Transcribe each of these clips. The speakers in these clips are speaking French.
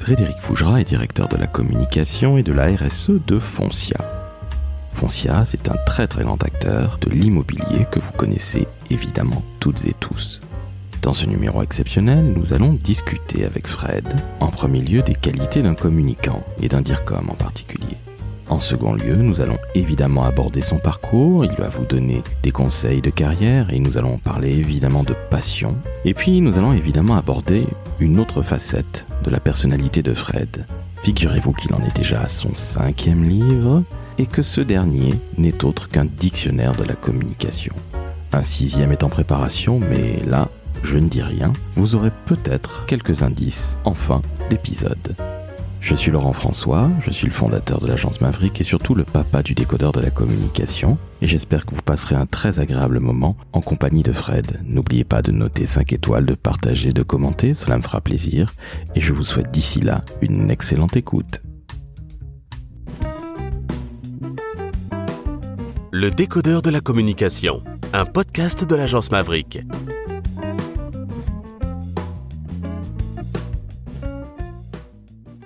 Frédéric Fougera est directeur de la communication et de la RSE de Foncia. Foncia, c'est un très très grand acteur de l'immobilier que vous connaissez évidemment toutes et tous. Dans ce numéro exceptionnel, nous allons discuter avec Fred, en premier lieu, des qualités d'un communicant et d'un DIRCOM en particulier. En second lieu, nous allons évidemment aborder son parcours, il va vous donner des conseils de carrière et nous allons parler évidemment de passion. Et puis nous allons évidemment aborder une autre facette de la personnalité de Fred. Figurez-vous qu'il en est déjà à son cinquième livre et que ce dernier n'est autre qu'un dictionnaire de la communication. Un sixième est en préparation, mais là, je ne dis rien, vous aurez peut-être quelques indices en fin d'épisode. Je suis Laurent François, je suis le fondateur de l'agence Maverick et surtout le papa du décodeur de la communication. Et j'espère que vous passerez un très agréable moment en compagnie de Fred. N'oubliez pas de noter 5 étoiles, de partager, de commenter, cela me fera plaisir. Et je vous souhaite d'ici là une excellente écoute. Le décodeur de la communication, un podcast de l'agence Maverick.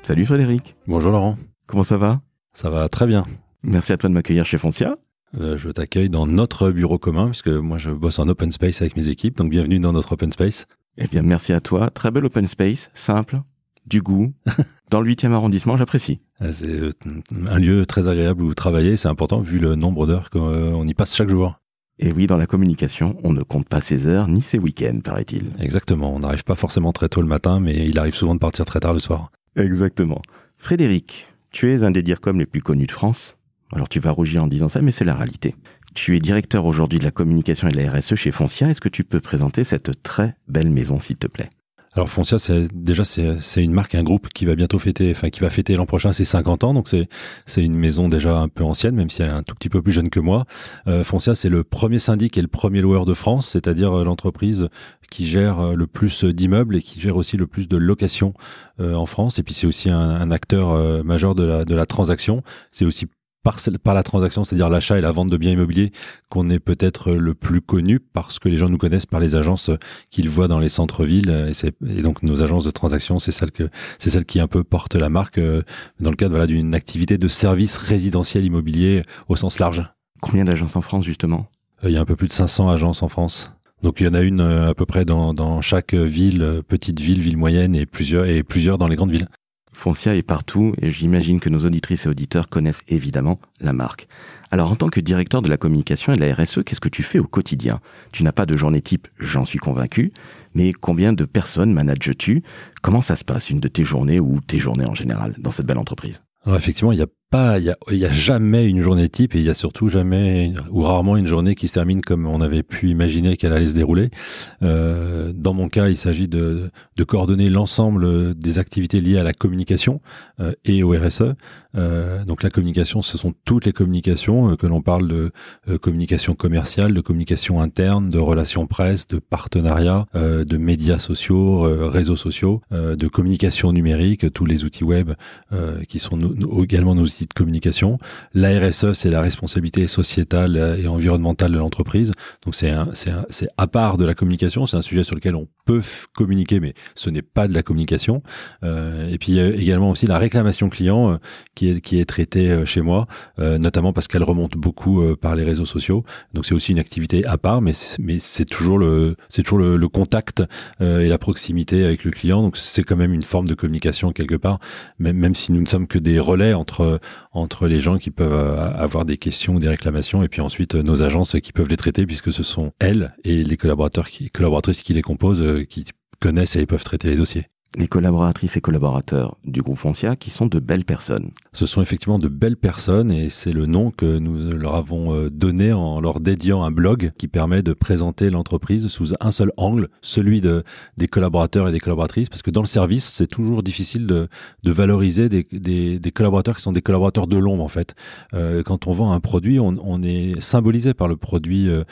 Salut Frédéric. Bonjour Laurent. Comment ça va? Ça va très bien. Merci à toi de m'accueillir chez Foncia. Euh, je t'accueille dans notre bureau commun puisque moi je bosse en open space avec mes équipes, donc bienvenue dans notre open space. Eh bien merci à toi. Très bel open space, simple, du goût. dans le 8e arrondissement, j'apprécie. Euh, c'est euh, un lieu très agréable où travailler, c'est important vu le nombre d'heures qu'on y passe chaque jour. Et oui, dans la communication, on ne compte pas ses heures ni ses week-ends, paraît-il. Exactement, on n'arrive pas forcément très tôt le matin, mais il arrive souvent de partir très tard le soir. Exactement. Frédéric, tu es un des DIRCOM les plus connus de France. Alors tu vas rougir en disant ça, mais c'est la réalité. Tu es directeur aujourd'hui de la communication et de la RSE chez Foncia. Est-ce que tu peux présenter cette très belle maison, s'il te plaît? Alors Foncia, c'est déjà c'est une marque, un groupe qui va bientôt fêter, enfin qui va fêter l'an prochain ses 50 ans, donc c'est c'est une maison déjà un peu ancienne, même si elle est un tout petit peu plus jeune que moi. Euh, Foncia, c'est le premier syndic et le premier loueur de France, c'est-à-dire euh, l'entreprise qui gère euh, le plus d'immeubles et qui gère aussi le plus de locations en France. Et puis c'est aussi un, un acteur majeur de la de la transaction. C'est aussi par, par la transaction, c'est-à-dire l'achat et la vente de biens immobiliers, qu'on est peut-être le plus connu parce que les gens nous connaissent par les agences qu'ils voient dans les centres-villes. Et, et, donc nos agences de transaction, c'est celle que c'est celle qui un peu porte la marque euh, dans le cadre voilà, d'une activité de service résidentiel immobilier au sens large. Combien d'agences en France justement? Euh, Il y a un peu plus de 500 agences en France. Donc il y en a une euh, à peu près dans, dans chaque ville, petite ville, ville moyenne et plusieurs et plusieurs dans les grandes villes. Foncia est partout et j'imagine que nos auditrices et auditeurs connaissent évidemment la marque. Alors en tant que directeur de la communication et de la RSE, qu'est-ce que tu fais au quotidien? Tu n'as pas de journée type, j'en suis convaincu, mais combien de personnes manages-tu? Comment ça se passe une de tes journées ou tes journées en général dans cette belle entreprise? Alors effectivement, il y a il y a, jamais une journée type et il y a surtout jamais ou rarement une journée qui se termine comme on avait pu imaginer qu'elle allait se dérouler. Euh, dans mon cas, il s'agit de, de coordonner l'ensemble des activités liées à la communication euh, et au RSE. Euh, donc la communication, ce sont toutes les communications euh, que l'on parle de euh, communication commerciale, de communication interne, de relations presse, de partenariat, de médias sociaux, réseaux sociaux, de communication numérique, tous les outils web qui sont également nos outils de communication. La RSE, c'est la responsabilité sociétale et environnementale de l'entreprise. Donc c'est c'est à part de la communication, c'est un sujet sur lequel on peut communiquer, mais ce n'est pas de la communication. Euh, et puis également aussi la réclamation client euh, qui est qui est traitée euh, chez moi, notamment parce qu'elle remonte beaucoup par les réseaux sociaux. Donc c'est aussi une activité à part, mais mais c'est toujours le c'est toujours le, le contact et la proximité avec le client. Donc c'est quand même une forme de communication quelque part, même même si nous ne sommes que des relais entre entre les gens qui peuvent euh, avoir des questions ou des réclamations et puis ensuite euh, nos agences qui peuvent les traiter puisque ce sont elles et les collaborateurs collaboratrices qui les composent euh, qui connaissent et peuvent traiter les dossiers les collaboratrices et collaborateurs du groupe Foncia qui sont de belles personnes. Ce sont effectivement de belles personnes et c'est le nom que nous leur avons euh, donné en leur dédiant un blog qui permet de présenter l'entreprise sous un seul angle, celui de, des collaborateurs et des collaboratrices, parce que dans le service, c'est toujours difficile de, de valoriser des, des, des, collaborateurs qui sont des collaborateurs de l'ombre en fait. Euh, quand on vend un produit, on, on est symbolisé par le produit euh,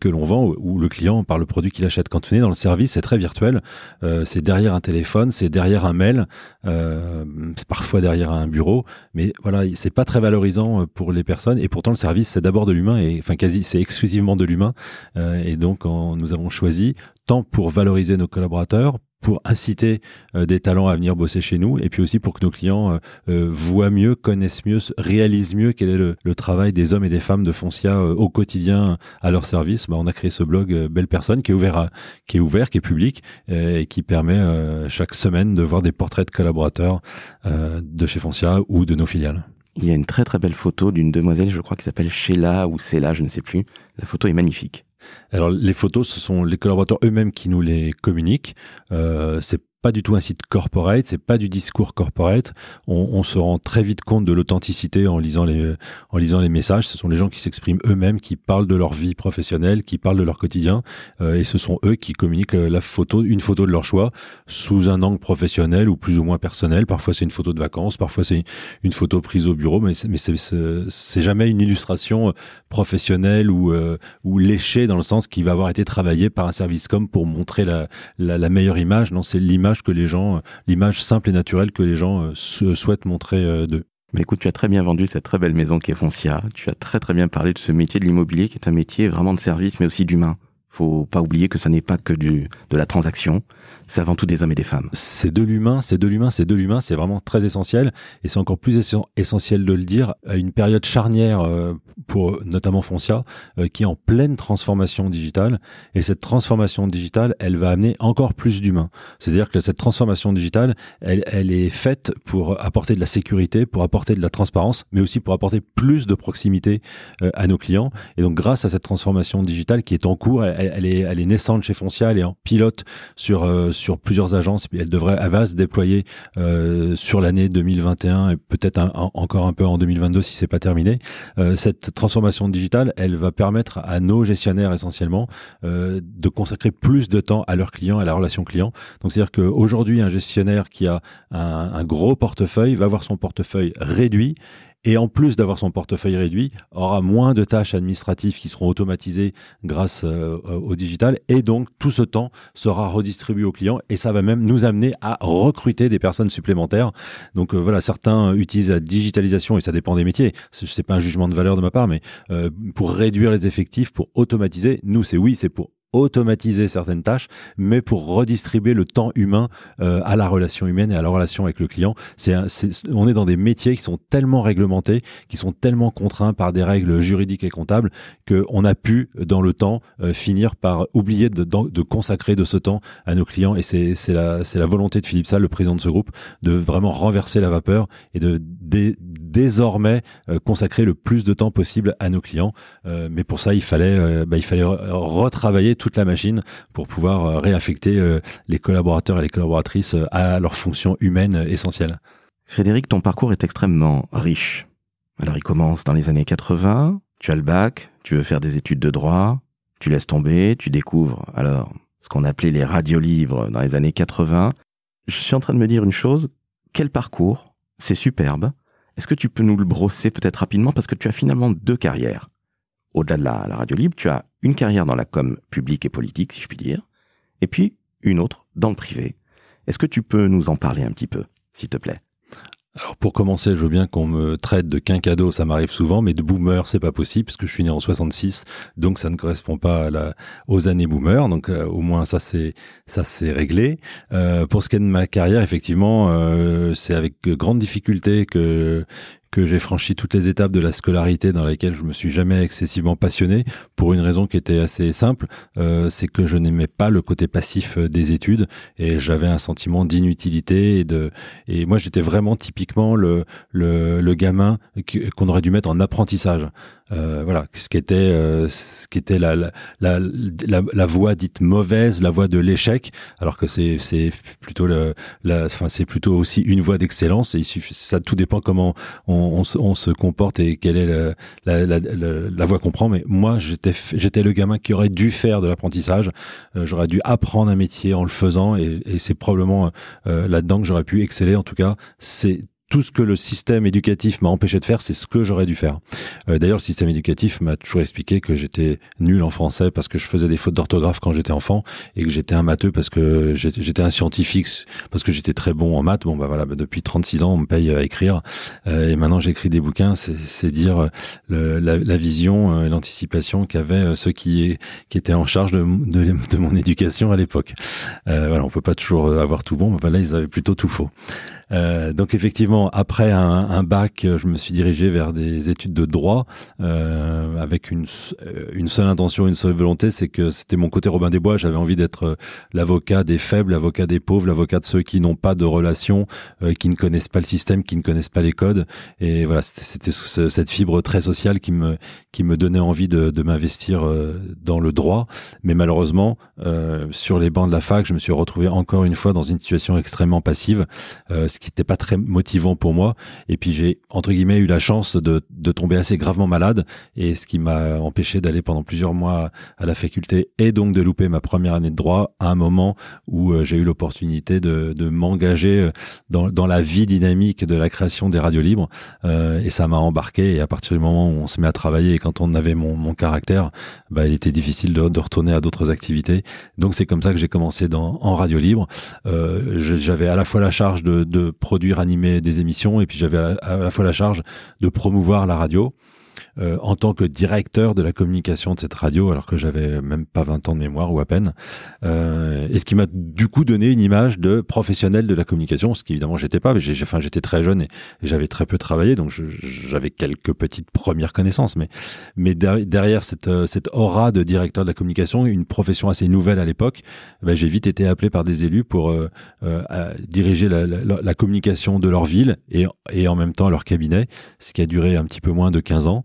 que l'on vend ou le client par le produit qu'il achète. Quand on est dans le service, c'est très virtuel, euh, c'est derrière un téléphone, c'est derrière un mail, euh, c'est parfois derrière un bureau, mais voilà, c'est pas très valorisant euh, pour les personnes. Et pourtant, le service, c'est d'abord de l'humain, et enfin quasi, c'est exclusivement de l'humain. Euh, et donc, nous avons choisi tant pour valoriser nos collaborateurs, pour inciter des talents à venir bosser chez nous et puis aussi pour que nos clients voient mieux, connaissent mieux, réalisent mieux quel est le, travail des hommes et des femmes de Foncia au quotidien à leur service. Bah, on a créé ce blog Belle Personne qui est ouvert, qui est ouvert, qui est public et qui permet chaque semaine de voir des portraits de collaborateurs de chez Foncia ou de nos filiales. Il y a une très très belle photo d'une demoiselle, je crois, qui s'appelle Sheila ou Cella, je ne sais plus. La photo est magnifique. Alors les photos, ce sont les collaborateurs eux-mêmes qui nous les communiquent. Euh, pas du tout un site corporate, c'est pas du discours corporate. On, se rend très vite compte de l'authenticité en lisant les en lisant les messages. Ce sont les gens qui s'expriment eux-mêmes, qui parlent de leur vie professionnelle, qui parlent de leur quotidien, euh, et ce sont eux qui communiquent la photo, une photo de leur choix, sous un angle professionnel ou plus ou moins personnel. Parfois c'est une photo de vacances, parfois c'est une photo prise au bureau, mais mais c'est jamais une illustration professionnelle ou euh, ou léchée dans le sens qui va avoir été travaillée par un service com pour montrer la, la, la meilleure image. Non, c'est l'image que les gens, l'image simple et naturelle que les gens euh, souhaitent montrer euh, d'eux. Mais écoute, tu as très bien vendu cette très belle maison qui est Foncia. Tu as très très bien parlé de ce métier de l'immobilier qui est un métier vraiment de service mais aussi d'humain. Faut pas oublier que ça n'est pas que du, de la transaction c'est avant tout des hommes et des femmes. C'est de l'humain, c'est de l'humain, c'est de l'humain, c'est vraiment très essentiel et c'est encore plus essentiel de le dire à une période charnière euh, pour notamment Foncia euh, qui est en pleine transformation digitale et cette transformation digitale, elle va amener encore plus d'humains. C'est-à-dire que cette transformation digitale, elle, elle est faite pour apporter de la sécurité, pour apporter de la transparence, mais aussi pour apporter plus de proximité euh, à nos clients. Et donc grâce à cette transformation digitale qui est en cours, elle, est, elle est naissante chez Foncia, elle est en pilote sur sur plusieurs agences. Elle devrait, elle va se déployer euh, sur l'année 2021 et peut-être encore un peu en 2022 si c'est pas terminé. Euh, cette transformation digitale, elle va permettre à nos gestionnaires essentiellement euh, de consacrer plus de temps à leurs clients, à la relation client. Donc c'est-à-dire qu'aujourd'hui, un gestionnaire qui a un, gros portefeuille va avoir son portefeuille réduit et en plus d'avoir son portefeuille réduit, aura moins de tâches administratives qui seront automatisées grâce euh, au digital et donc tout ce temps sera redistribué aux clients et ça va même nous amener à recruter des personnes supplémentaires. Donc euh, voilà, certains utilisent la digitalisation et ça dépend des métiers. C'est pas un jugement de valeur de ma part, mais euh, pour réduire les effectifs, pour automatiser, nous c'est oui, c'est pour automatiser certaines tâches, mais pour redistribuer le temps humain euh, à la relation humaine et à la relation avec le client. C'est, on est dans des métiers qui sont tellement réglementés, qui sont tellement contraints par des règles juridiques et comptables, qu'on a pu, dans le temps, euh, finir par oublier de, de, consacrer de ce temps à nos clients. Et c'est, la, c'est la volonté de Philippe Salle, le président de ce groupe, de vraiment renverser la vapeur et de, désormais euh, consacrer le plus de temps possible à nos clients. mais pour ça, il fallait, bah, il fallait retravailler toute la machine pour pouvoir euh, réaffecter euh, les collaborateurs et les collaboratrices euh, à leurs fonctions humaines essentielles. Frédéric, ton parcours est extrêmement riche. Alors il commence dans les années 80, tu as le bac, tu veux faire des études de droit, tu laisses tomber, tu découvres alors ce qu'on appelait les radiolivres dans les années 80. Je suis en train de me dire une chose, quel parcours, c'est superbe. Est-ce que tu peux nous le brosser peut-être rapidement parce que tu as finalement deux carrières au-delà de la, radio libre, tu as une carrière dans la com publique et politique, si je puis dire, et puis une autre dans le privé. Est-ce que tu peux nous en parler un petit peu, s'il te plaît? Alors pour commencer, je veux bien qu'on me traite de quinquado, ça m'arrive souvent, mais de boomer, c'est pas possible parce que je suis né en 66, donc ça ne correspond pas aux années boomer. Donc euh, au moins ça c'est ça c'est réglé. Euh, pour ce qui est de ma carrière, effectivement, euh, c'est avec grande difficulté que que j'ai franchi toutes les étapes de la scolarité dans lesquelles je me suis jamais excessivement passionné pour une raison qui était assez simple, euh, c'est que je n'aimais pas le côté passif euh, des études et j'avais un sentiment d'inutilité et de et moi j'étais vraiment typiquement le le, le gamin qu'on aurait dû mettre en apprentissage. Euh, voilà, ce qui était, euh, ce qui était la, la, la, la, voie dite mauvaise, la voie de l'échec, alors que c'est, c'est plutôt le, la, enfin, c'est plutôt aussi une voie d'excellence. Et il suffit, ça tout dépend comment on, on, on se comporte et quelle est la, la, la, voie qu'on prend. Mais moi, j'étais, j'étais le gamin qui aurait dû faire de l'apprentissage. Euh, j'aurais dû apprendre un métier en le faisant, et, et c'est probablement là-dedans que j'aurais pu exceller. En tout cas, c'est tout ce que le système éducatif m'a empêché de faire, c'est ce que j'aurais dû faire. Euh, d'ailleurs, le système éducatif m'a toujours expliqué que j'étais nul en français parce que je faisais des fautes d'orthographe quand j'étais enfant et que j'étais un matheux parce que j'étais un scientifique parce que j'étais très bon en maths. Bon, bah voilà, bah, depuis 36 ans, on me paye à écrire euh, et maintenant j'écris des bouquins. C'est dire le, la, la, vision et l'anticipation qu'avaient ceux qui étaient en charge de, de, de mon éducation à l'époque. Euh, voilà, on peut pas toujours avoir tout bon, mais là ils avaient plutôt tout faux. Euh, donc effectivement, après un, bac, je me suis dirigé vers des études de droit euh, avec une, une seule intention, une seule volonté, c'est que c'était mon côté Robin des Bois. J'avais envie d'être euh, l'avocat des faibles, l'avocat des pauvres, l'avocat de ceux qui n'ont pas de relations, euh, qui ne connaissent pas le système, qui ne connaissent pas les codes. Et voilà, c'était cette fibre très sociale qui me donnait envie de, m'investir euh, dans le droit. Mais malheureusement, sur les bancs de la fac, je me suis retrouvé encore une fois dans une situation extrêmement passive ce qui n'était pas très motivant pour moi. Et puis j'ai entre guillemets eu la chance de, de tomber assez gravement malade, et ce qui m'a empêché d'aller pendant plusieurs mois à la faculté et donc de louper ma première année de droit à un moment où euh, j'ai eu l'opportunité de, de m'engager euh, dans, dans la vie dynamique de la création des radios libres. Euh, et ça m'a embarqué. Et à partir du moment où on se met à travailler et quand on avait mon, mon caractère, bah, il était difficile de, de retourner à d'autres activités. Donc c'est comme ça que j'ai commencé dans, en radio libre. J'avais à la fois la charge de, de produire, animer des émissions, et puis j'avais à, la fois la charge de promouvoir la radio. Euh, en tant que directeur de la communication de cette radio, alors que j'avais même pas 20 ans de mémoire ou à peine. Euh, et ce qui m'a du coup donné une image de professionnel de la communication, ce qui évidemment j'étais pas, mais j'ai, enfin j'étais très jeune et, j'avais très peu travaillé, donc j'avais quelques petites premières connaissances, mais mais derrière cette euh, cette aura de directeur de la communication, une profession assez nouvelle à l'époque, ben, j'ai vite été appelé par des élus pour euh, euh diriger la, la, la, communication de leur ville et et en même temps leur cabinet, ce qui a duré un petit peu moins de 15 ans.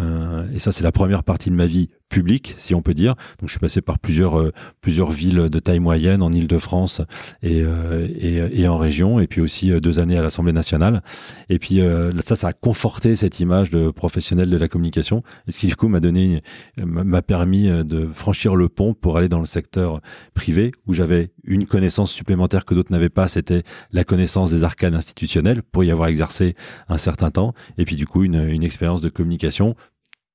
Euh, et ça, c'est la première partie de ma vie public, si on peut dire. Donc je suis passé par plusieurs euh, plusieurs villes de taille moyenne en Île-de-France et, euh, et, et en région, et puis aussi euh, deux années à l'Assemblée nationale. Et puis ça, ça a conforté cette image de professionnel de la communication, et ce qui du coup m'a donné m'a permis de franchir le pont pour aller dans le secteur privé où j'avais une connaissance supplémentaire que d'autres n'avaient pas, c'était la connaissance des arcanes institutionnels pour y avoir exercé un certain temps, et puis du coup une, une expérience de communication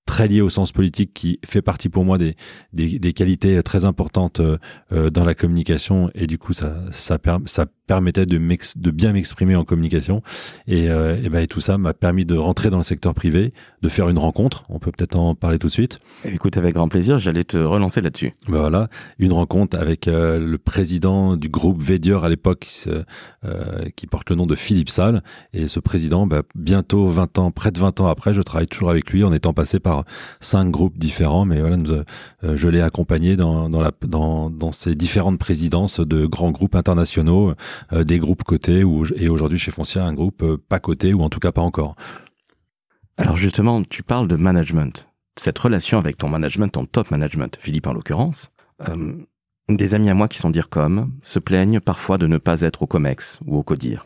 très lié au sens politique qui fait partie pour moi des, des, qualités très importantes euh, euh dans la communication. Et du coup ça ça, ça permettait de, de bien m'exprimer en communication et, euh, et, ben, et tout ça m'a permis de rentrer dans le secteur privé, de faire une rencontre. On peut peut-être en parler tout de suite. Écoute, avec grand plaisir, j'allais te relancer là-dessus. Ben voilà, une rencontre avec euh, le président du groupe Védior à l'époque, euh, qui porte le nom de Philippe Salle. Et ce président, ben, bientôt 20 ans, près de 20 ans après, je travaille toujours avec lui en étant passé par cinq groupes différents. Mais voilà, nous, euh, je l'ai accompagné dans, dans, la, dans, dans ces différentes présidences de grands groupes internationaux euh, des groupes cotés ou, et aujourd'hui chez Foncia un groupe euh, pas coté ou en tout cas pas encore. Alors justement, tu parles de management. Cette relation avec ton management, ton top management, Philippe en l'occurrence, euh, des amis à moi qui sont DIRCOM se plaignent parfois de ne pas être au COMEX ou au CODIR.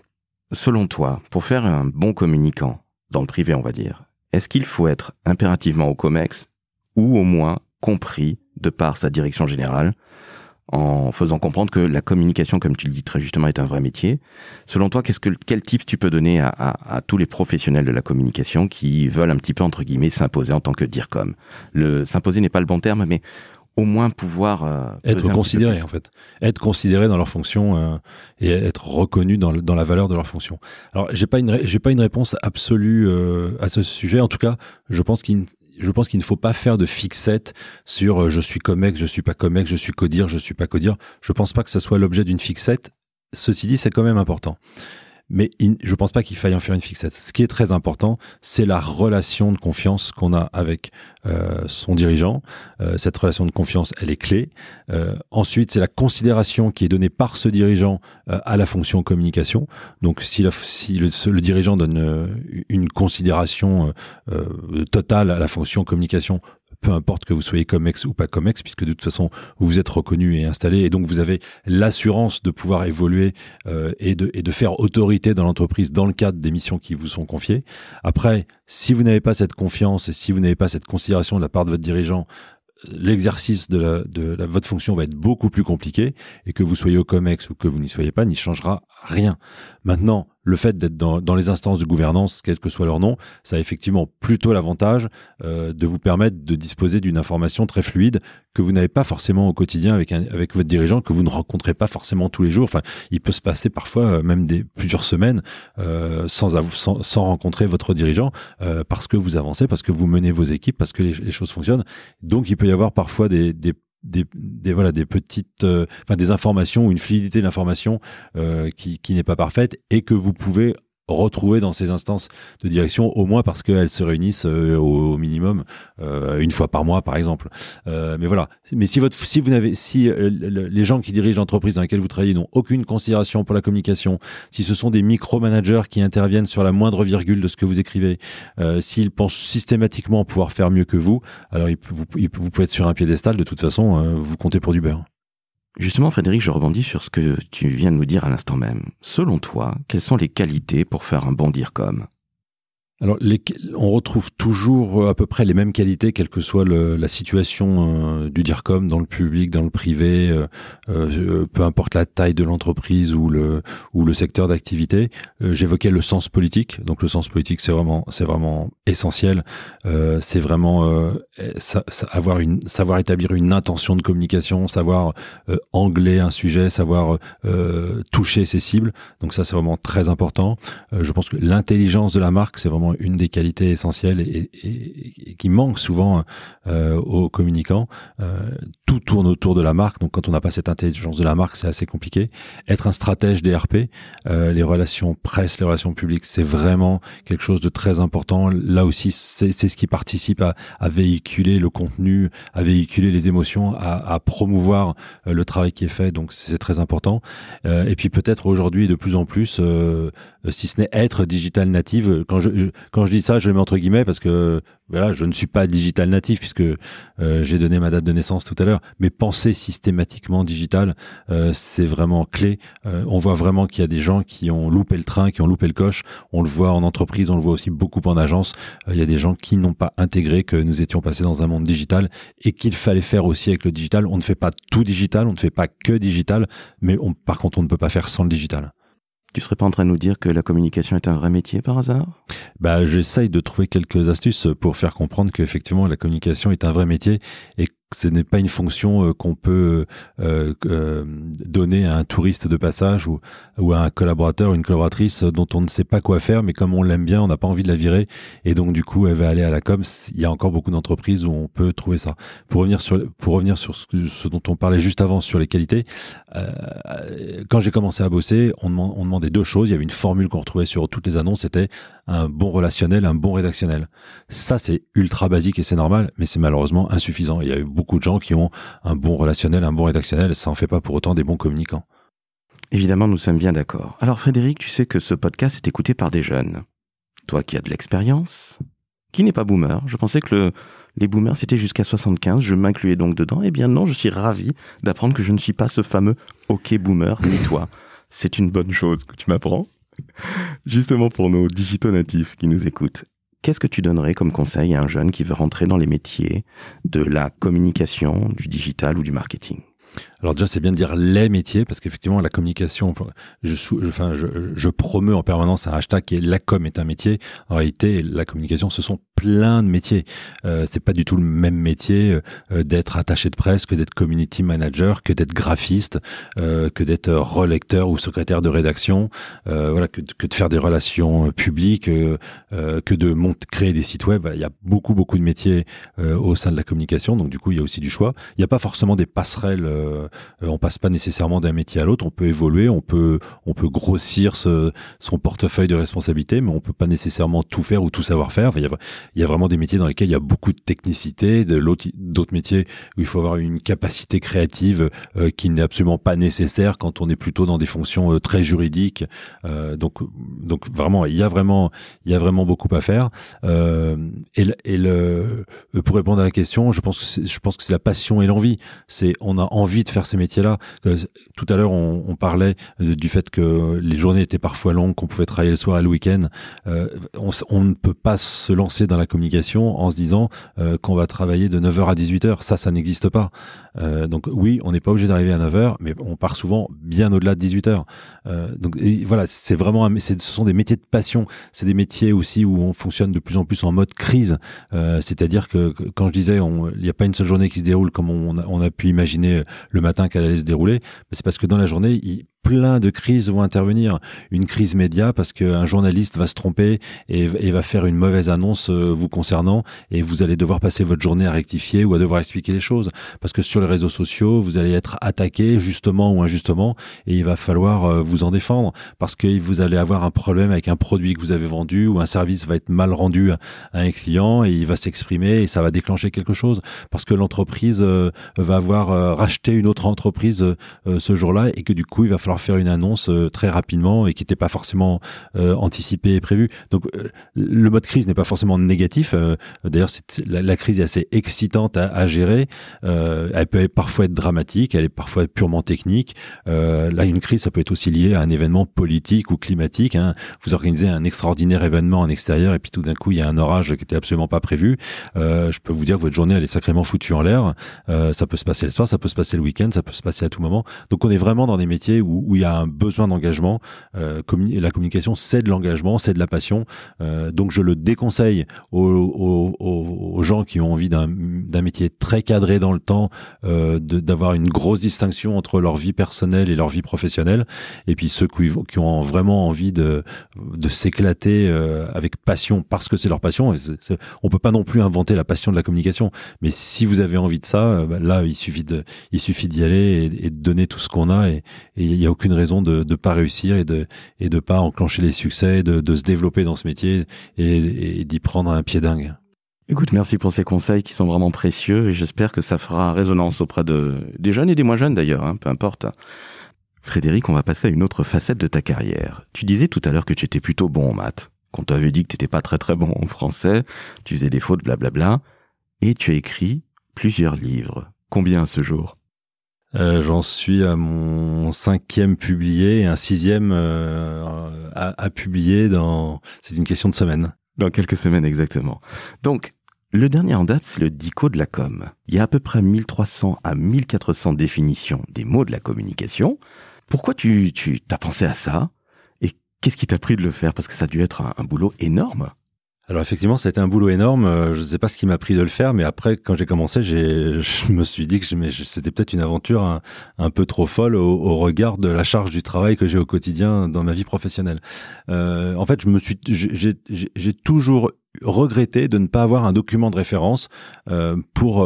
Selon toi, pour faire un bon communicant, dans le privé on va dire, est-ce qu'il faut être impérativement au COMEX ou au moins compris de par sa direction générale en faisant comprendre que la communication, comme tu le dis très justement, est un vrai métier. Selon toi, qu'est-ce que quel tips tu peux donner à, à, à, tous les professionnels de la communication qui veulent un petit peu entre guillemets s'imposer en tant que DIRCOM? Le s'imposer n'est pas le bon terme, mais au moins pouvoir euh, être considéré en fait, être considéré dans leur fonction euh, et être reconnu dans, dans la valeur de leur fonction. Alors j'ai pas une j'ai pas une réponse absolue euh, à ce sujet. En tout cas, je pense qu'il je pense qu'il ne faut pas faire de fixette sur euh, je suis comex, je suis pas comex, je suis codir, je suis pas codir. Je pense pas que ce soit l'objet d'une fixette. Ceci dit, c'est quand même important mais je je pense pas qu'il faille en faire une fixette. Ce qui est très important, c'est la relation de confiance qu'on a avec euh, son dirigeant. Euh, cette relation de confiance, elle est clé. Euh, ensuite, c'est la considération qui est donnée par ce dirigeant euh, à la fonction communication. Donc, si, la, si le, le, dirigeant donne euh, une considération euh, totale à la fonction communication peu importe que vous soyez COMEX ou pas COMEX, puisque de toute façon, vous vous êtes reconnu et installé, et donc vous avez l'assurance de pouvoir évoluer euh, et, de, et de faire autorité dans l'entreprise dans le cadre des missions qui vous sont confiées. Après, si vous n'avez pas cette confiance et si vous n'avez pas cette considération de la part de votre dirigeant, l'exercice de, la, de la, votre fonction va être beaucoup plus compliqué et que vous soyez au COMEX ou que vous n'y soyez pas n'y changera rien. Maintenant, le fait d'être dans, dans, les instances de gouvernance, quel que soit leur nom, ça a effectivement plutôt l'avantage euh, de vous permettre de disposer d'une information très fluide que vous n'avez pas forcément au quotidien avec, un, avec votre dirigeant, que vous ne rencontrez pas forcément tous les jours. Enfin, il peut se passer parfois euh, même des plusieurs semaines euh, sans, sans, sans, rencontrer votre dirigeant euh, parce que vous avancez, parce que vous menez vos équipes, parce que les, choses fonctionnent. Donc, il peut y avoir parfois des, des des, des, voilà des petites euh, enfin des informations ou une fluidité de l'information euh, qui, qui n'est pas parfaite et que vous pouvez retrouver dans ces instances de direction, au moins parce qu'elles se réunissent euh, au, minimum euh, une fois par mois, par exemple. Euh, mais voilà. Mais si votre, si vous n'avez, si les gens qui dirigent l'entreprise dans laquelle vous travaillez n'ont aucune considération pour la communication, si ce sont des micro-managers qui interviennent sur la moindre virgule de ce que vous écrivez, s'ils pensent systématiquement pouvoir faire mieux que vous, alors vous, vous pouvez être sur un piédestal. De toute façon, vous comptez pour du beurre. Justement, Frédéric, je rebondis sur ce que tu viens de nous dire à l'instant même. Selon toi, quelles sont les qualités pour faire un bon DIRCOM alors, les, on retrouve toujours euh, à peu près les mêmes qualités, quelle que soit le, la situation euh, du DIRCOM, dans le public, dans le privé, euh, euh peu importe la taille de l'entreprise ou le ou le secteur d'activité. J'évoquais le sens politique. Donc, le sens politique, c'est vraiment c'est vraiment essentiel. c'est vraiment ça, avoir une savoir établir une intention de communication, savoir angler un sujet, savoir toucher ses cibles. Donc, ça, c'est vraiment très important. je pense que l'intelligence de la marque, c'est vraiment une des qualités essentielles et, et, qui manque souvent euh, aux communicants. Euh, tout tourne autour de la marque, donc quand on n'a pas cette intelligence de la marque, c'est assez compliqué. Être un stratège DRP, euh, les relations presse, les relations publiques, c'est vraiment quelque chose de très important. Là aussi, c'est ce qui participe à, à, véhiculer le contenu, à véhiculer les émotions, à, à promouvoir euh, le travail qui est fait. Donc c'est très important. Euh, et puis peut-être aujourd'hui de plus en plus, euh, si ce n'est être digital native. Quand je, quand je dis ça, je le mets entre guillemets parce que voilà, je ne suis pas digital natif puisque euh, j'ai donné ma date de naissance tout à l'heure. Mais penser systématiquement digital, euh, c'est vraiment clé. Euh, on voit vraiment qu'il y a des gens qui ont loupé le train, qui ont loupé le coche. On le voit en entreprise, on le voit aussi beaucoup en agence. il y a des gens qui n'ont pas intégré que nous étions passés dans un monde digital et qu'il fallait faire aussi avec le digital. On ne fait pas tout digital, on ne fait pas que digital, mais par contre, on ne peut pas faire sans le digital. Tu serais pas en train de nous dire que la communication est un vrai métier par hasard? Bah, j'essaye de trouver quelques astuces pour faire comprendre qu'effectivement la communication est un vrai métier et ce n'est pas une fonction euh, qu'on peut euh, euh, donner à un touriste de passage ou, ou à un collaborateur, une collaboratrice dont on ne sait pas quoi faire, mais comme on l'aime bien, on n'a pas envie de la virer, et donc du coup, elle va aller à la com. Il y a encore beaucoup d'entreprises où on peut trouver ça. Pour revenir sur, pour revenir sur ce, ce dont on parlait juste avant sur les qualités, euh, quand j'ai commencé à bosser, on, on demandait deux choses. Il y avait une formule qu'on retrouvait sur toutes les annonces, c'était un bon relationnel, un bon rédactionnel. Ça, c'est ultra basique et c'est normal, mais c'est malheureusement insuffisant. Il y a eu beaucoup de gens qui ont un bon relationnel, un bon rédactionnel, ça en fait pas pour autant des bons communicants. Évidemment, nous sommes bien d'accord. Alors Frédéric, tu sais que ce podcast est écouté par des jeunes. Toi qui as de l'expérience, qui n'est pas boomer, je pensais que le, les boomers c'était jusqu'à 75, je m'incluais donc dedans. Eh bien non, je suis ravi d'apprendre que je ne suis pas ce fameux OK boomer, ni toi. C'est une bonne chose que tu m'apprends. Justement pour nos digitaux natifs qui nous écoutent qu'est-ce que tu donnerais comme conseil à un jeune qui veut rentrer dans les métiers de la communication, du digital ou du marketing? Alors déjà, c'est bien de dire les métiers parce qu'effectivement, la communication, je, je, promeux en permanence un hashtag qui est la com est un métier. En réalité, la communication, ce sont plein de métiers. Euh, c'est pas du tout le même métier euh, d'être attaché de presse que d'être community manager, que d'être graphiste, euh, que d'être relecteur ou secrétaire de rédaction, euh, voilà, que, de faire des relations publiques, euh, que de créer des sites web. Il y a beaucoup beaucoup de métiers au sein de la communication, donc du coup, il y a aussi du choix. Il n'y a pas forcément des passerelles euh, on passe pas nécessairement d'un métier à l'autre. On peut évoluer, on peut on peut grossir son portefeuille de responsabilité, mais on peut pas nécessairement tout faire ou tout savoir faire. il, y a, vraiment des métiers dans lesquels il y a beaucoup de technicité, d'autres métiers où il faut avoir une capacité créative euh, qui n'est absolument pas nécessaire quand on est plutôt dans des fonctions euh, très juridiques. donc donc vraiment il y a vraiment il y a vraiment beaucoup à faire. et, pour répondre à la question, je pense que je pense que c'est la passion et l'envie. C'est on a envie envie de faire ces métiers-là. Tout à l'heure, on, parlait du fait que les journées étaient parfois longues, qu'on pouvait travailler le soir et le week-end. Euh, on, on, ne peut pas se lancer dans la communication en se disant euh, qu'on va travailler de 9h à 18h. Ça, ça n'existe pas. Euh, donc oui, on n'est pas obligé d'arriver à 9h, mais on part souvent bien au-delà de 18h. Euh, donc voilà, c'est vraiment, un, ce sont des métiers de passion. C'est des métiers aussi où on fonctionne de plus en plus en mode crise. Euh, c'est-à-dire que, quand je disais, il n'y a pas une seule journée qui se déroule comme on a, on a pu imaginer le matin qu'elle allait se dérouler, c'est parce que dans la journée, il, plein de crises vont intervenir. Une crise média parce qu'un journaliste va se tromper et, va faire une mauvaise annonce euh, vous concernant et vous allez devoir passer votre journée à rectifier ou à devoir expliquer les choses. Parce que sur les réseaux sociaux, vous allez être attaqué justement ou injustement et il va falloir euh, vous en défendre parce que vous allez avoir un problème avec un produit que vous avez vendu ou un service va être mal rendu à un client et il va s'exprimer et ça va déclencher quelque chose parce que l'entreprise euh, va avoir racheté une autre entreprise ce jour-là et que du coup il va falloir faire une annonce euh, très rapidement et qui n'était pas forcément euh, anticipée et prévue. Donc euh, le mode crise n'est pas forcément négatif. D'ailleurs, la, crise est assez excitante à, à gérer. elle peut parfois être dramatique, elle est parfois purement technique. là, une crise, ça peut être aussi lié à un événement politique ou climatique. Hein. Vous organisez un extraordinaire événement en extérieur et puis tout d'un coup, il y a un orage qui était absolument pas prévu. je peux vous dire que votre journée, elle est sacrément foutue en l'air. ça peut se passer le soir, ça peut se passer le week-end, ça peut se passer à tout moment. Donc on est vraiment dans des métiers où où il y a un besoin d'engagement. Euh, la communication, c'est de l'engagement, c'est de la passion. Euh, donc je le déconseille aux, aux, aux, gens qui ont envie d'un métier très cadré dans le temps, euh, d'avoir une grosse distinction entre leur vie personnelle et leur vie professionnelle. Et puis ceux qui, qui ont vraiment envie de, de s'éclater euh, avec passion parce que c'est leur passion. on peut pas non plus inventer la passion de la communication. Mais si vous avez envie de ça, euh, bah, là il suffit de, il suffit d'y aller et, et, de donner tout ce qu'on a. Et il y a aucune raison de ne pas réussir et de et de pas enclencher les succès, de, se développer dans ce métier et, et d'y prendre un pied dingue. Écoute, merci pour ces conseils qui sont vraiment précieux et j'espère que ça fera résonance auprès de des jeunes et des moins jeunes d'ailleurs, hein, peu importe. Frédéric, on va passer à une autre facette de ta carrière. Tu disais tout à l'heure que tu étais plutôt bon en maths, qu'on t'avait dit que tu n'étais pas très très bon en français, tu faisais des fautes, blablabla, et tu as écrit plusieurs livres. Combien à ce jour? Euh, J'en suis à mon cinquième publié et un sixième euh, à, à, publier dans. C'est une question de semaine. Dans quelques semaines exactement. Donc, le dernier en date, c'est le DICO de la com. Il y a à peu près 1300 à 1400 définitions des mots de la communication. Pourquoi tu, tu as pensé à ça? Et qu'est-ce qui t'a pris de le faire? Parce que ça a dû être un boulot énorme. Alors effectivement, c'était un boulot énorme. Euh, je ne sais pas ce qui m'a pris de le faire, mais après, quand j'ai commencé, j'ai, je me suis dit que c'était peut-être une aventure un, peu trop folle au, regard de la charge du travail que j'ai au quotidien dans ma vie professionnelle. Euh, en fait, je me suis, j'ai toujours regretté de ne pas avoir un document de référence euh, pour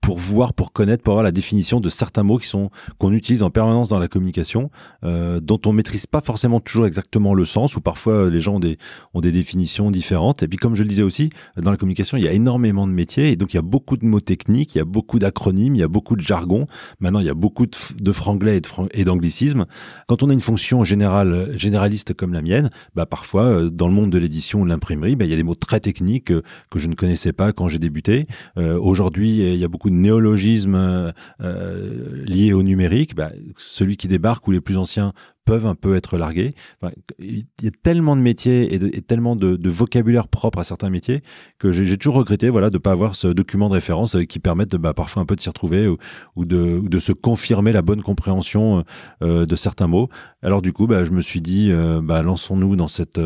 pour voir, pour connaître, pour avoir la définition de certains mots qui sont qu'on utilise en permanence dans la communication, euh, dont on maîtrise pas forcément toujours exactement le sens, ou parfois euh, les gens ont des ont des définitions différentes. Et puis comme je le disais aussi, dans la communication, il y a énormément de métiers, et donc il y a beaucoup de mots techniques, il y a beaucoup d'acronymes, il y a beaucoup de jargon. Maintenant, il y a beaucoup de, de franglais et d'anglicisme. Quand on a une fonction générale, généraliste comme la mienne, bah parfois euh, dans le monde de l'édition ou de l'imprimerie, bah, il y a des mots très techniques euh, que je ne connaissais pas quand j'ai débuté. Euh, Aujourd'hui, il y a beaucoup de néologismes euh, euh, liés au numérique, bah, celui qui débarque ou les plus anciens peuvent un peu être largués. il y a tellement de métiers et, tellement de, vocabulaire propre à certains métiers que j'ai toujours regretté voilà, de ne pas avoir ce document de référence euh, qui permette de, bah, parfois un peu de s'y retrouver ou, de, de, se confirmer la bonne compréhension euh, de certains mots. Alors du coup, bah, je me suis dit, euh, bah, lançons-nous dans cette,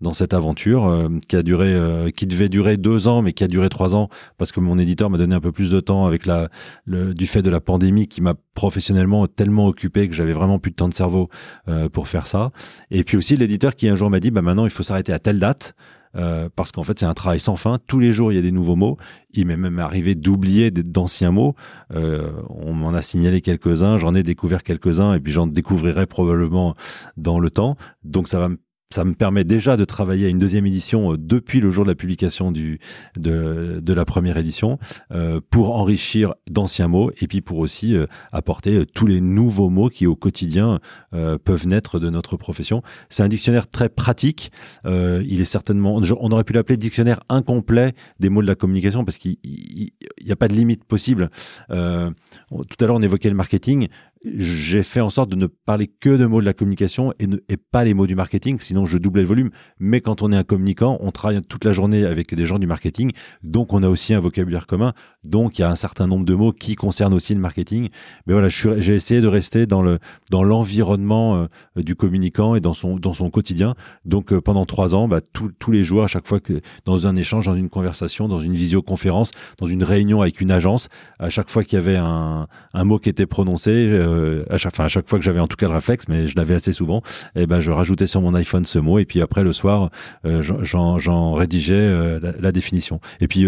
dans cette aventure qui, a duré, qui devait durer deux ans, mais qui a duré trois ans parce que mon éditeur m'a donné un peu plus de temps avec la, le, du fait de la pandémie qui m'a professionnellement tellement occupé que j'avais vraiment plus de temps de cerveau euh, pour faire ça. Et puis aussi l'éditeur qui un jour m'a dit bah maintenant il faut s'arrêter à telle date. Euh, parce qu'en fait c'est un travail sans fin. Tous les jours il y a des nouveaux mots. Il m'est même arrivé d'oublier d'anciens mots. Euh, on m'en a signalé quelques-uns, j'en ai découvert quelques-uns et puis j'en découvrirai probablement dans le temps. Donc ça va me ça me permet déjà de travailler à une deuxième édition euh, depuis le jour de la publication du, de, de la première édition euh, pour enrichir d'anciens mots et puis pour aussi euh, apporter euh, tous les nouveaux mots qui au quotidien euh, peuvent naître de notre profession. C'est un dictionnaire très pratique. il est certainement, on aurait pu l'appeler dictionnaire incomplet des mots de la communication parce qu'il n'y a pas de limite possible. tout à l'heure, on évoquait le marketing j'ai fait en sorte de ne parler que de mots de la communication et, pas les mots du marketing, sinon je doublais le volume. Mais quand on est un communicant, on travaille toute la journée avec des gens du marketing, donc on a aussi un vocabulaire commun, donc il y a un certain nombre de mots qui concernent aussi le marketing. Mais voilà, j'ai essayé de rester dans le dans l'environnement euh, du communicant et dans son dans son quotidien. Donc euh, pendant trois ans, bah, tous les jours, à chaque fois que dans un échange, dans une conversation, dans une visioconférence, dans une réunion avec une agence, à chaque fois qu'il y avait un, un mot qui était prononcé, euh, euh, à chaque, fois que j'avais en tout cas le réflexe, mais je l'avais assez souvent, et eh ben je rajoutais sur mon iPhone ce mot et puis après le soir, euh, j'en rédigeais euh, la, la, définition. Et puis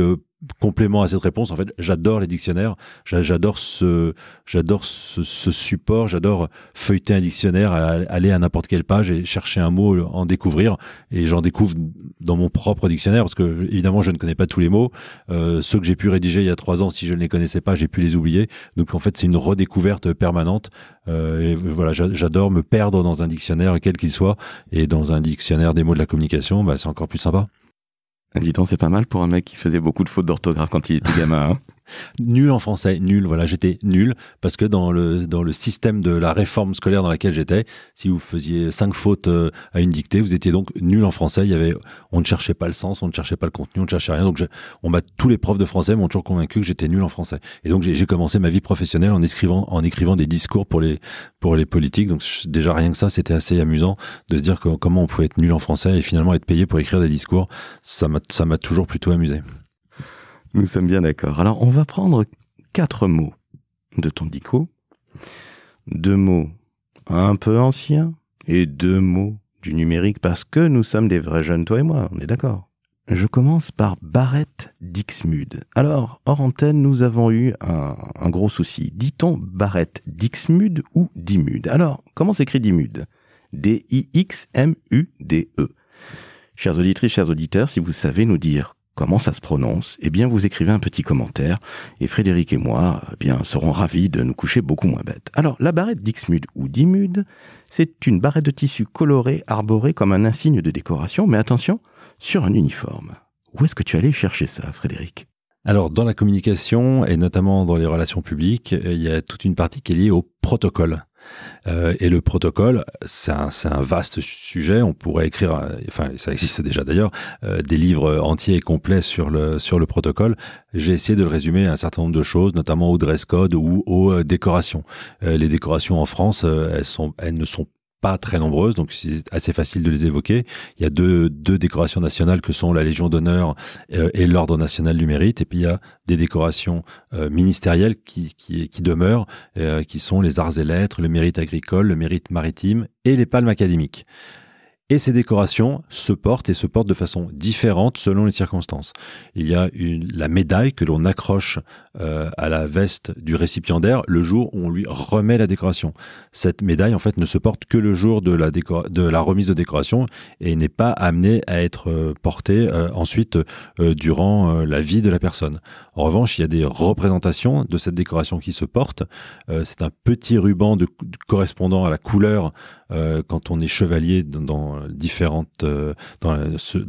complément à cette réponse, en fait, j'adore les dictionnaires, j'adore ce, j'adore ce, support, j'adore feuilleter un dictionnaire, aller à n'importe quelle page et chercher un mot, en découvrir, et j'en découvre dans mon propre dictionnaire parce que évidemment je ne connais pas tous les mots. Euh, ceux que j'ai pu rédiger il y a trois ans, si je ne les connaissais pas, j'ai pu les oublier. Donc en fait, c'est une redécouverte permanente. Euh, et voilà, j'adore me perdre dans un dictionnaire quel qu'il soit, et dans un dictionnaire des mots de la communication, bah, c'est encore plus sympa. Dis donc, c'est pas mal pour un mec qui faisait beaucoup de fautes d'orthographe quand il était gamin. Hein nul en français, nul. Voilà, j'étais nul parce que dans le dans le système de la réforme scolaire dans laquelle j'étais, si vous faisiez cinq fautes euh, à une dictée, vous étiez donc nul en français. Il y avait, on ne cherchait pas le sens, on ne cherchait pas le contenu, on ne cherchait rien. Donc, on m'a tous les profs de français m'ont toujours convaincu que j'étais nul en français. Et donc, j'ai commencé ma vie professionnelle en écrivant en écrivant des discours pour les pour les politiques. Donc, déjà rien que ça, c'était assez amusant de se dire comment on pouvait être nul en français et finalement être payé pour écrire des discours. Ça m'a ça m'a toujours plutôt amusé. Nous sommes bien d'accord. Alors, on va prendre quatre mots de ton dico, deux mots un peu anciens et deux mots du numérique parce que nous sommes des vrais jeunes, toi et moi, on est d'accord. Je commence par Barrett Dixmude. Alors, hors antenne, nous avons eu un, gros souci. Dit-on Barrett Dixmude ou Dimude? Alors, comment s'écrit Dimude? D-I-X-M-U-D-E. Chers auditrices, chers auditeurs, si vous savez nous dire comment ça se prononce, eh bien vous écrivez un petit commentaire et Frédéric et moi eh bien serons ravis de nous coucher beaucoup moins bêtes. Alors la barrette d'Ixmude ou d'Imude, c'est une barrette de tissu coloré arborée comme un insigne de décoration, mais attention, sur un uniforme. Où est-ce que tu allais chercher ça, Frédéric? Alors, dans la communication et notamment dans les relations publiques, il y a toute une partie qui est liée au protocole. Euh, et le protocole, c'est un, vaste sujet. On pourrait écrire, euh, enfin ça existe déjà d'ailleurs, euh, des livres entiers et complets sur le sur le protocole. J'ai essayé de le résumer à un certain nombre de choses, notamment au dress code ou aux décorations. les décorations en France, elles sont, elles ne sont pas très nombreuses, donc c'est assez facile de les évoquer. Il y a deux, deux décorations nationales que sont la Légion d'honneur euh, et l'Ordre national du mérite, et puis il y a des décorations euh, ministérielles qui, qui, qui demeurent, euh, qui sont les arts et lettres, le mérite agricole, le mérite maritime et les palmes académiques. Et ces décorations se portent et se portent de façon différente selon les circonstances. Il y a la médaille que l'on accroche euh, à la veste du récipiendaire le jour où on lui remet la décoration. Cette médaille, en fait, ne se porte que le jour de la, remise de décoration et n'est pas amenée à être euh, portée euh, ensuite durant la vie de la personne. En revanche, il y a des représentations de cette décoration qui se portent. C'est un petit ruban correspondant à la couleur quand on est chevalier dans euh,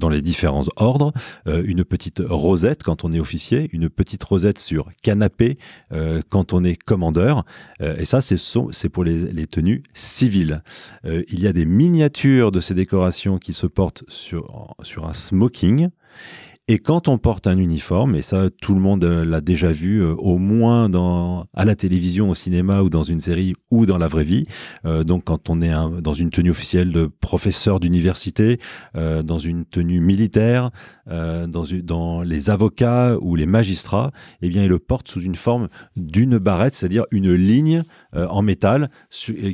les différents ordres, euh, une petite rosette quand on est officier, une petite rosette sur canapé euh, quand on est commandeur, et ça c'est c'est pour les, tenues civiles. il y a des miniatures de ces décorations qui se portent sur un smoking et quand on porte un uniforme, et ça tout le monde euh, l'a déjà vu, euh, au moins dans à la télévision, au cinéma ou dans une série ou dans la vraie vie, euh, donc quand on est dans une tenue officielle de professeur d'université, dans une tenue militaire, dans, dans les avocats ou les magistrats, eh bien ils le portent sous une forme d'une barrette, c'est-à-dire une ligne en métal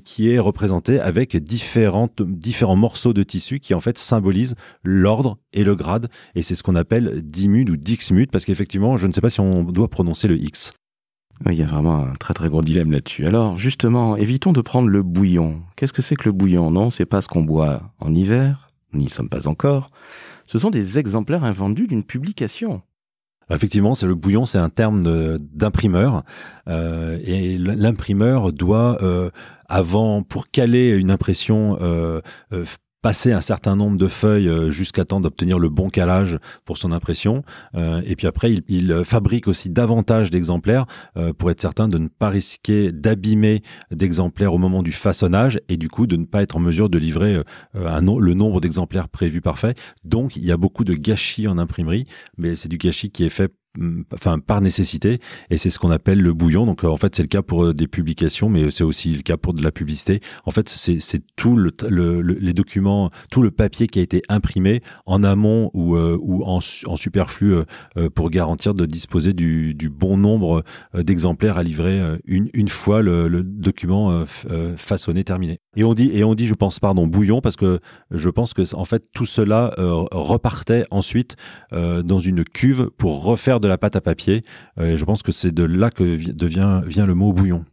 qui est représentée avec différentes, différents morceaux de tissu qui en fait symbolisent l'ordre et le grade, et c'est ce qu'on appelle Dimud ou Dixmud, parce qu'effectivement, je ne sais pas si on doit prononcer le X. il y a vraiment un très très gros dilemme là-dessus. Alors justement, évitons de prendre le bouillon. Qu'est-ce que c'est que le bouillon? Non, c'est pas ce qu'on boit en hiver, nous n'y sommes pas encore, ce sont des exemplaires invendus d'une publication. Effectivement, c'est le bouillon, c'est un terme d'imprimeur euh, et l'imprimeur doit, euh, avant, pour caler une impression, euh passer un certain nombre de feuilles euh, jusqu'à temps d'obtenir le bon calage pour son impression. Euh, et puis après, il, il, fabrique aussi davantage d'exemplaires euh, pour être certain de ne pas risquer d'abîmer d'exemplaires au moment du façonnage et du coup de ne pas être en mesure de livrer le nombre d'exemplaires prévus parfait. Donc il y a beaucoup de gâchis en imprimerie, mais c'est du gâchis qui est fait enfin par nécessité et c'est ce qu'on appelle le bouillon. Donc euh, en fait c'est le cas pour euh, des publications mais c'est aussi le cas pour de la publicité. En fait c'est c'est tout le, le, les documents tout le papier qui a été imprimé en amont ou euh, ou en, en superflu pour garantir de disposer du, du bon nombre d'exemplaires à livrer une une fois le, le document façonné terminé et on dit et on dit je pense pardon bouillon parce que je pense que en fait tout cela repartait ensuite dans une cuve pour refaire de la pâte à papier. Euh, et je pense que c'est de là que devient, vient le mot bouillon.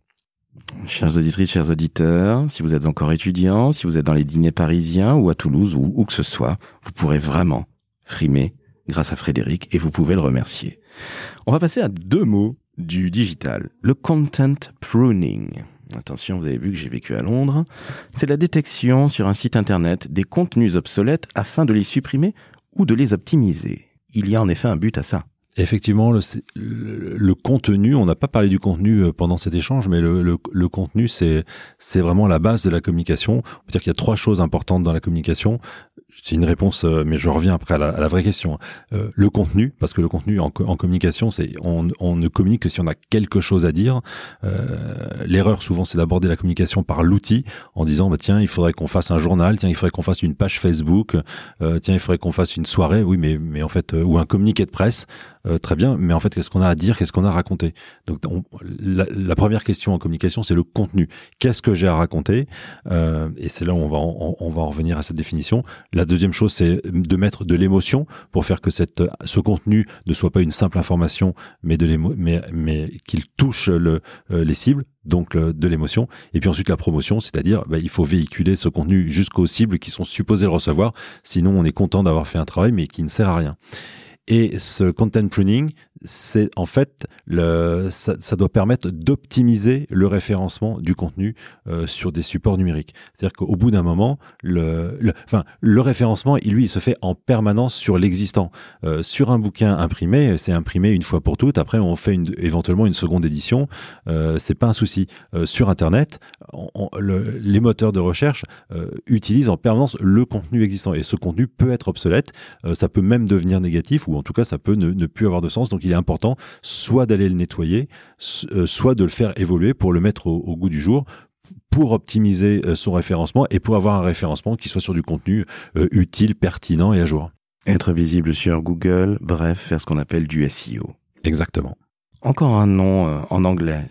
Chers auditrices, chers auditeurs, si vous êtes encore étudiants, si vous êtes dans les dîners parisiens ou à Toulouse ou où que ce soit, vous pourrez vraiment frimer grâce à Frédéric et vous pouvez le remercier. On va passer à deux mots du digital. Le content pruning. Attention, vous avez vu que j'ai vécu à Londres. C'est la détection sur un site internet des contenus obsolètes afin de les supprimer ou de les optimiser. Il y a en effet un but à ça. Effectivement, le, contenu, on n'a pas parlé du contenu euh, pendant cet échange, mais le, le, contenu, c'est vraiment la base de la communication. On peut dire qu'il y a trois choses importantes dans la communication c'est une réponse, euh, mais je reviens après à la, vraie question. Euh, le contenu, parce que le contenu en, communication, c'est on, on, ne communique que si on a quelque chose à dire. Euh, L'erreur souvent, c'est d'aborder la communication par l'outil, en disant bah tiens, il faudrait qu'on fasse un journal, tiens, il faudrait qu'on fasse une page Facebook, euh, tiens, il faudrait qu'on fasse une soirée, oui, mais mais en fait, ou un communiqué de presse, très bien, mais en fait, qu'est-ce qu'on a à dire, qu'est-ce qu'on a à raconter? Donc, la, la, première question en communication, c'est le contenu. Qu'est-ce que j'ai à raconter? Et c'est là où on va on va en revenir à cette définition. La deuxième chose, c'est de mettre de l'émotion pour faire que ce contenu ne soit pas une simple information, mais mais, qu'il touche euh, les cibles donc de l'émotion. Et puis ensuite la promotion, c'est-à-dire bah, il faut véhiculer ce contenu jusqu'aux cibles qui sont supposées le recevoir. Sinon, on est content d'avoir fait un travail, mais qui ne sert à rien. Et ce content pruning, c'est en fait ça, doit permettre d'optimiser le référencement du contenu euh, sur des supports numériques. C'est-à-dire qu'au bout d'un moment, le, enfin, le référencement, lui, il se fait en permanence sur l'existant. Euh, sur un bouquin imprimé, c'est imprimé une fois pour toutes. Après, on fait éventuellement une seconde édition. Euh, c'est pas un souci. Euh, sur Internet, les moteurs de recherche utilisent en permanence le contenu existant et ce contenu peut être obsolète. Ça peut même devenir négatif ou en tout cas, ça peut ne, ne plus avoir de sens. Donc il important soit d'aller le nettoyer, euh, soit de le faire évoluer pour le mettre au, goût du jour pour optimiser euh, son référencement et pour avoir un référencement qui soit sur du contenu euh, utile, pertinent et à jour. Être visible sur Google, bref, faire ce qu'on appelle du SEO. Exactement. Encore un nom en anglais.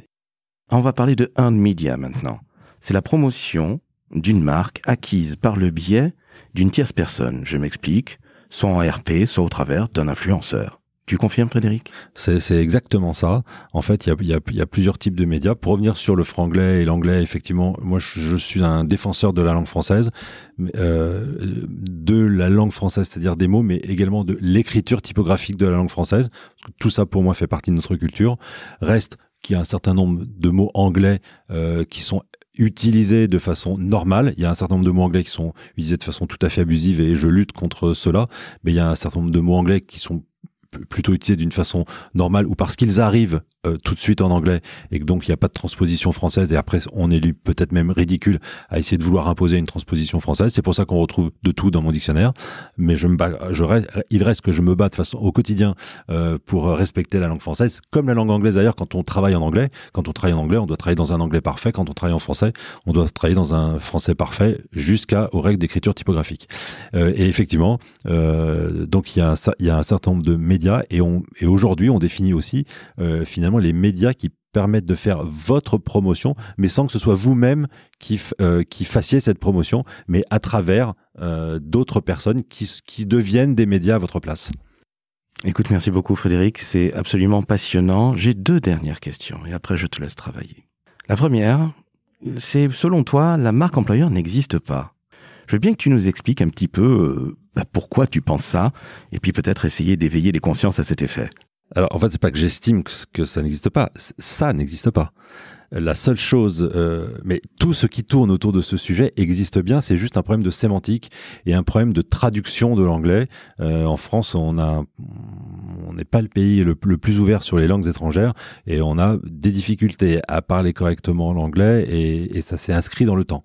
On va parler de earned media maintenant. C'est la promotion d'une marque acquise par le biais d'une tierce personne. Je m'explique, soit en RP, soit au travers d'un influenceur. Tu confirmes, Frédéric? C'est exactement ça. En fait, il y a, y, y a, plusieurs types de médias. Pour revenir sur le franglais et l'anglais, effectivement, moi, je, je, suis un défenseur de la langue française, euh, de la langue française, c'est-à-dire des mots, mais également de l'écriture typographique de la langue française. Tout ça, pour moi, fait partie de notre culture. Reste qu'il y a un certain nombre de mots anglais euh, qui sont utilisés de façon normale. Il y a un certain nombre de mots anglais qui sont utilisés de façon tout à fait abusive et je lutte contre cela. Mais il y a un certain nombre de mots anglais qui sont plutôt utilisés d'une façon normale ou parce qu'ils arrivent euh, tout de suite en anglais et que donc il n'y a pas de transposition française et après on est peut-être même ridicule à essayer de vouloir imposer une transposition française. C'est pour ça qu'on retrouve de tout dans mon dictionnaire. Mais je me bats, je reste, il reste que je me bats de façon au quotidien euh, pour respecter la langue française, comme la langue anglaise d'ailleurs. Quand on travaille en anglais, quand on travaille en anglais, on doit travailler dans un anglais parfait. Quand on travaille en français, on doit travailler dans un français parfait jusqu'à aux règles d'écriture typographique. Euh, et effectivement, euh, donc il y il y a un certain nombre de médias et aujourd'hui on définit aussi euh, finalement les médias qui permettent de faire votre promotion, mais sans que ce soit vous-même qui, euh, fassiez cette promotion, mais à travers euh, d'autres personnes qui, qui deviennent des médias à votre place. Écoute, merci beaucoup Frédéric, c'est absolument passionnant. J'ai deux dernières questions et après je te laisse travailler. La première, c'est selon toi, la marque employeur n'existe pas. Je veux bien que tu nous expliques un petit peu bah, pourquoi tu penses ça, et puis peut-être essayer d'éveiller les consciences à cet effet. Alors en fait, c'est pas que j'estime que, ça n'existe pas, ça n'existe pas. La seule chose, euh, mais tout ce qui tourne autour de ce sujet existe bien, c'est juste un problème de sémantique et un problème de traduction de l'anglais. Euh, en France, on a, on n'est pas le pays le, plus ouvert sur les langues étrangères et on a des difficultés à parler correctement l'anglais et, et ça s'est inscrit dans le temps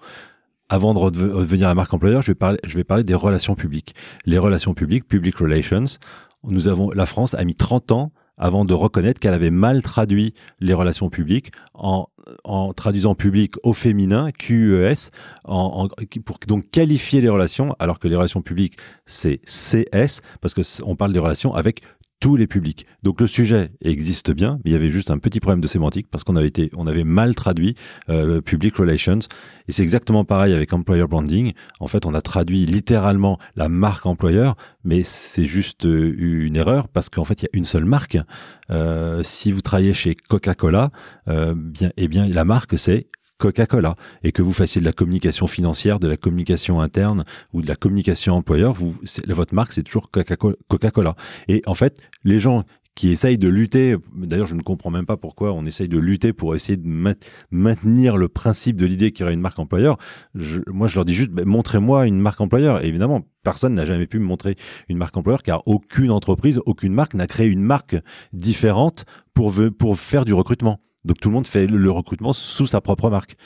avant de revenir à marque employeur, je vais parler, je vais parler des relations publiques. Les relations publiques, public relations, nous avons, la France a mis 30 ans avant de reconnaître qu'elle avait mal traduit les relations publiques en, en traduisant public au féminin, QES, en, pour donc qualifier les relations, alors que les relations publiques, c'est CS, parce que on parle des relations avec tous les publics. Donc le sujet existe bien, mais il y avait juste un petit problème de sémantique parce qu'on avait été, on avait mal traduit euh, public relations. Et c'est exactement pareil avec employer branding. En fait, on a traduit littéralement la marque employeur, mais c'est juste euh, une erreur parce qu'en fait, il y a une seule marque. Euh, si vous travaillez chez Coca-Cola, euh, bien, eh bien, la marque c'est Coca-Cola et que vous fassiez de la communication financière, de la communication interne ou de la communication employeur, vous, votre marque c'est toujours Coca-Cola. Et en fait, les gens qui essayent de lutter, d'ailleurs je ne comprends même pas pourquoi on essaye de lutter pour essayer de maintenir le principe de l'idée qu'il y aurait une marque employeur. moi je leur dis juste, ben, montrez-moi une marque employeur. Évidemment, personne n'a jamais pu me montrer une marque employeur car aucune entreprise, aucune marque n'a créé une marque différente pour, pour faire du recrutement. Donc tout le monde fait le recrutement sous sa propre marque.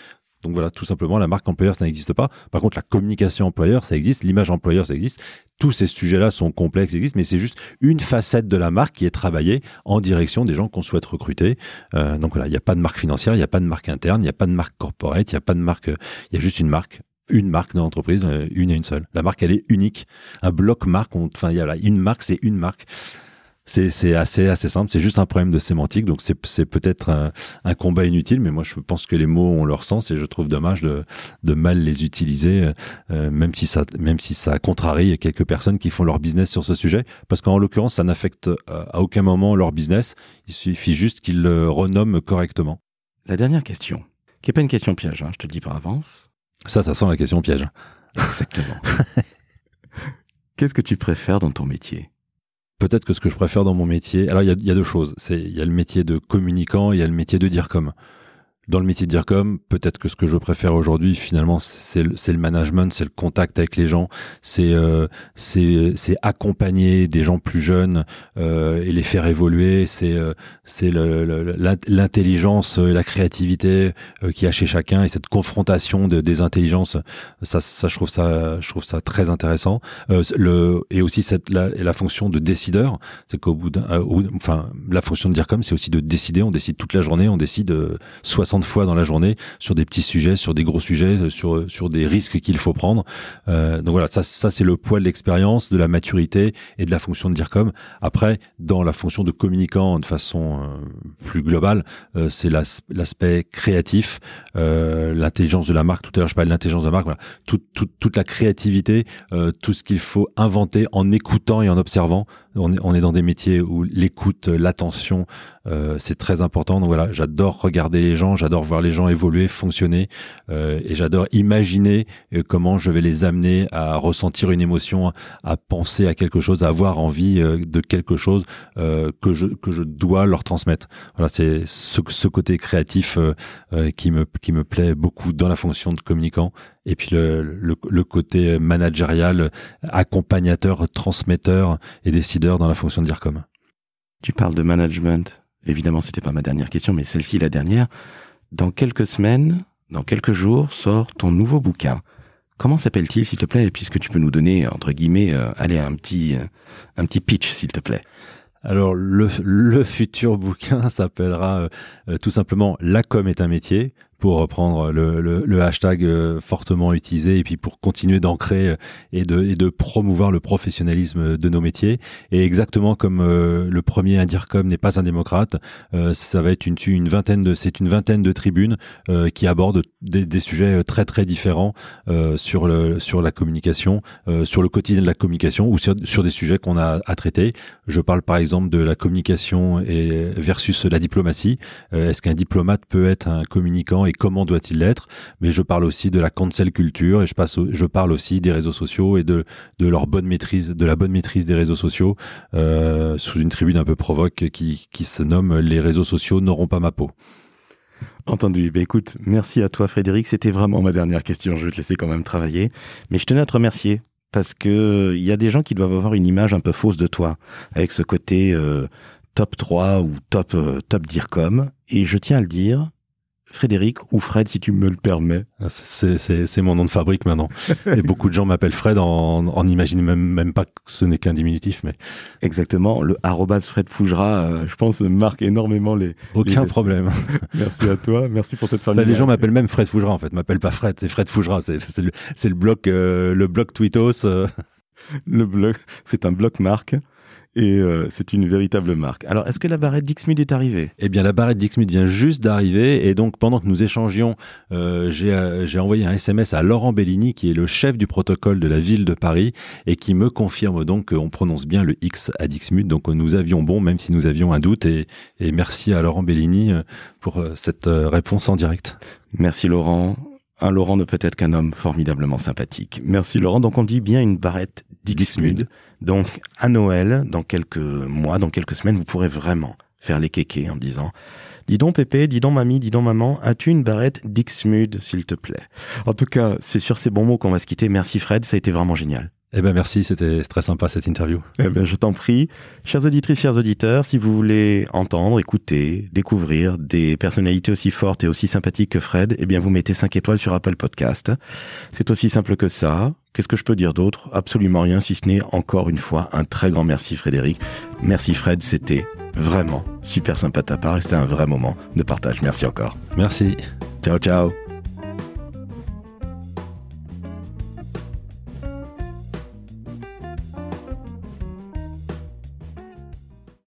Donc voilà, tout simplement, la marque employeur, ça n'existe pas. Par contre, la communication employeur, ça existe. L'image employeur, ça existe. Tous ces sujets-là sont complexes, existent, mais c'est juste une facette de la marque qui est travaillée en direction des gens qu'on souhaite recruter. Euh, donc voilà, il n'y a pas de marque financière, il n'y a pas de marque interne, il n'y a pas de marque corporate, il n'y a pas de marque, il y a juste une marque une marque dans l'entreprise, euh, une et une seule. La marque, elle est unique. Un bloc marque, enfin, il y a là, une marque, c'est une marque. C'est assez assez simple, c'est juste un problème de sémantique, donc c'est peut-être un, un, combat inutile, mais moi je pense que les mots ont leur sens et je trouve dommage de, de mal les utiliser, euh, même si ça même si ça contrarie quelques personnes qui font leur business sur ce sujet, parce qu'en l'occurrence ça n'affecte euh, à aucun moment leur business, il suffit juste qu'ils le renomment correctement. La dernière question, qui est pas une question piège, hein, je te le dis par avance. Ça, ça sent la question piège. Exactement. Qu'est-ce que tu préfères dans ton métier? Peut-être que ce que je préfère dans mon métier, alors il y a, deux choses. C'est il y a le métier de communicant, il y a le métier de dire comme dans le métier de DIRCOM, peut-être que ce que je préfère aujourd'hui, finalement, c'est le, le, management, c'est le contact avec les gens, c'est euh, c'est accompagner des gens plus jeunes euh, et les faire évoluer, c'est euh, c'est l'intelligence, la créativité euh, qui a chez chacun et cette confrontation de, des intelligences. Ça, ça, je trouve ça, je trouve ça très intéressant. Euh, le et aussi cette la, la fonction de décideur, c'est qu'au bout d'un, enfin, la fonction de DIRCOM, c'est aussi de décider. On décide toute la journée, on décide 60 de fois dans la journée sur des petits sujets, sur des gros sujets, sur sur des risques qu'il faut prendre. Euh, donc voilà, ça ça c'est le poids de l'expérience, de la maturité et de la fonction de DIRCOM. Après, dans la fonction de communicant de façon euh, plus globale, euh, c'est l'aspect créatif, euh, l'intelligence de la marque. Tout à l'heure, je parlais de l'intelligence de la marque. Voilà, toute toute toute la créativité, tout ce qu'il faut inventer en écoutant et en observant. On est, on est dans des métiers où l'écoute, l'attention, c'est très important. Donc voilà, j'adore regarder les gens, j'adore voir les gens évoluer, fonctionner, euh, et j'adore imaginer euh, comment je vais les amener à ressentir une émotion, à penser à quelque chose, à avoir envie euh, de quelque chose que je que je dois leur transmettre. Voilà, c'est ce, ce, côté créatif qui me qui me plaît beaucoup dans la fonction de communicant et puis le, le, le, côté managérial, accompagnateur, transmetteur et décideur dans la fonction de DIRCOM. Tu parles de management. Évidemment, c'était pas ma dernière question, mais celle-ci la dernière. Dans quelques semaines, dans quelques jours, sort ton nouveau bouquin. Comment s'appelle-t-il, s'il te plaît, puisque tu peux nous donner, entre guillemets, euh, allez, un petit, euh, un petit pitch, s'il te plaît. Alors, le, le futur bouquin s'appellera euh, tout simplement La com est un métier pour reprendre le, le, le, hashtag euh, fortement utilisé et puis pour continuer d'ancrer euh, et de, et de promouvoir le professionnalisme de nos métiers. Et exactement comme euh, le premier Indircom n'est pas un démocrate, ça va être une, une vingtaine de c'est une vingtaine de tribunes qui abordent des, des, sujets très très différents sur le sur la communication, sur le quotidien de la communication ou sur, sur des sujets qu'on a à traiter. Je parle par exemple de la communication et versus la diplomatie. Est-ce qu'un diplomate peut être un communicant et comment doit-il l'être. Mais je parle aussi de la cancel culture et je, passe je parle aussi des réseaux sociaux et de, de leur bonne maîtrise, de la bonne maîtrise des réseaux sociaux euh, sous une tribune un peu provoque qui, qui se nomme Les réseaux sociaux n'auront pas ma peau. Entendu. Ben écoute, merci à toi Frédéric. C'était vraiment ma dernière question. Je vais te laisser quand même travailler. Mais je tenais à te remercier parce que il y a des gens qui doivent avoir une image un peu fausse de toi avec ce côté euh, top 3 ou top euh, top DIRCOM. Et je tiens à le dire, Frédéric ou Fred si tu me le permets. Ah, c'est mon nom de fabrique maintenant. Et beaucoup de gens m'appellent Fred en, en imaginant même, même pas que ce n'est qu'un diminutif. mais Exactement. Le arrobas Fred Fougera, euh, je pense, marque énormément les... Aucun problème. Merci à toi. Merci pour cette famille. les gens m'appellent même Fred Fougera en fait. m'appellent pas Fred, c'est Fred Fougera. C'est le, le bloc, euh, le bloc Twitos. Euh. Le bloc, c'est un bloc marque et euh, c'est une véritable marque. Alors, est-ce que la barrette Dixmude est arrivée? Eh bien, la barrette Dixmude vient juste d'arriver et donc pendant que nous échangions, euh, euh, j'ai envoyé un SMS à Laurent Bellini qui est le chef du protocole de la ville de Paris et qui me confirme donc qu'on prononce bien le X à Dixmude. Donc nous avions bon, même si nous avions un doute et, et merci à Laurent Bellini pour cette réponse en direct. Merci Laurent. Un Laurent ne peut être qu'un homme formidablement sympathique. Merci Laurent. Donc on dit bien une barrette Dixmude. Donc, à Noël, dans quelques mois, dans quelques semaines, vous pourrez vraiment faire les kékés en disant Dis donc Pépé, dis donc mamie, dis donc maman, as-tu une barrette Dixmude, s'il te plaît? En tout cas, c'est sur ces bons mots qu'on va se quitter. Merci Fred, ça a été vraiment génial. Eh ben merci, c'était très sympa cette interview. Eh ben je t'en prie. Chers auditrices, chers auditeurs, si vous voulez entendre, écouter, découvrir des personnalités aussi fortes et aussi sympathiques que Fred, eh bien vous mettez 5 étoiles sur Apple Podcast. C'est aussi simple que ça. Qu'est-ce que je peux dire d'autre? Absolument rien, si ce n'est encore une fois un très grand merci Frédéric. Merci Fred, c'était vraiment super sympa de ta part et c'était un vrai moment de partage. Merci encore. Merci. Ciao ciao.